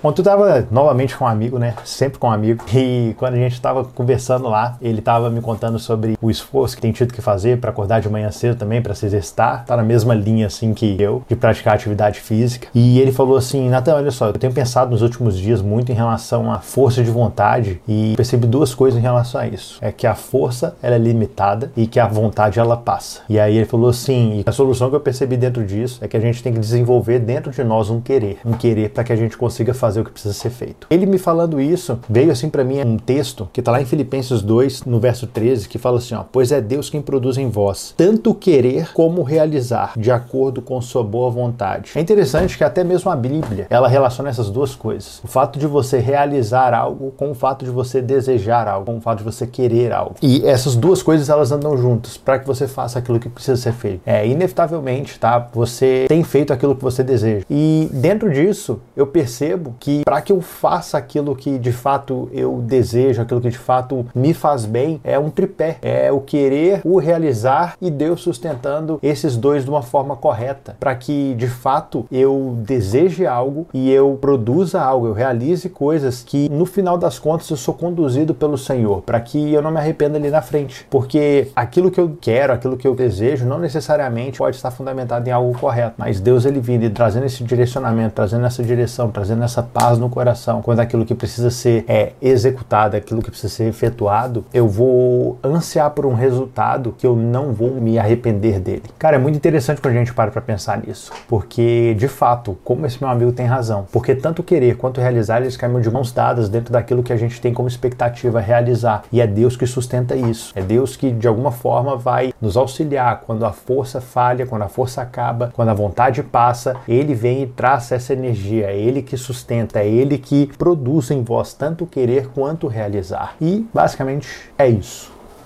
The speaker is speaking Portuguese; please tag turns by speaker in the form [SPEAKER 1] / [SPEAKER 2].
[SPEAKER 1] Ontem eu tava novamente com um amigo, né? Sempre com um amigo. E quando a gente tava conversando lá, ele tava me contando sobre o esforço que tem tido que fazer para acordar de manhã cedo também, para se exercitar. Tá na mesma linha assim que eu, de praticar atividade física. E ele falou assim: Natan, olha só, eu tenho pensado nos últimos dias muito em relação à força de vontade e percebi duas coisas em relação a isso. É que a força ela é limitada e que a vontade ela passa. E aí ele falou assim: a solução que eu percebi dentro disso é que a gente tem que desenvolver dentro de nós um querer. Um querer para que a gente consiga fazer fazer o que precisa ser feito. Ele me falando isso, veio assim para mim um texto que está lá em Filipenses 2, no verso 13, que fala assim, ó, pois é Deus quem produz em vós tanto querer como realizar, de acordo com sua boa vontade. É interessante que até mesmo a Bíblia, ela relaciona essas duas coisas. O fato de você realizar algo com o fato de você desejar algo, com o fato de você querer algo. E essas duas coisas elas andam juntas para que você faça aquilo que precisa ser feito. É, inevitavelmente, tá? Você tem feito aquilo que você deseja. E dentro disso, eu percebo que para que eu faça aquilo que de fato eu desejo, aquilo que de fato me faz bem, é um tripé. É o querer, o realizar e Deus sustentando esses dois de uma forma correta, para que de fato eu deseje algo e eu produza algo, eu realize coisas que no final das contas eu sou conduzido pelo Senhor, para que eu não me arrependa ali na frente, porque aquilo que eu quero, aquilo que eu desejo, não necessariamente pode estar fundamentado em algo correto, mas Deus ele vindo e trazendo esse direcionamento, trazendo essa direção, trazendo essa paz no coração, quando aquilo que precisa ser é, executado, aquilo que precisa ser efetuado, eu vou ansiar por um resultado que eu não vou me arrepender dele. Cara, é muito interessante quando a gente para para pensar nisso, porque de fato, como esse meu amigo tem razão, porque tanto querer quanto realizar eles caminham de mãos dadas dentro daquilo que a gente tem como expectativa realizar, e é Deus que sustenta isso. É Deus que de alguma forma vai nos auxiliar quando a força falha, quando a força acaba, quando a vontade passa, ele vem e traz essa energia, é ele que sustenta é ele que produz em vós tanto querer quanto realizar. E basicamente é isso.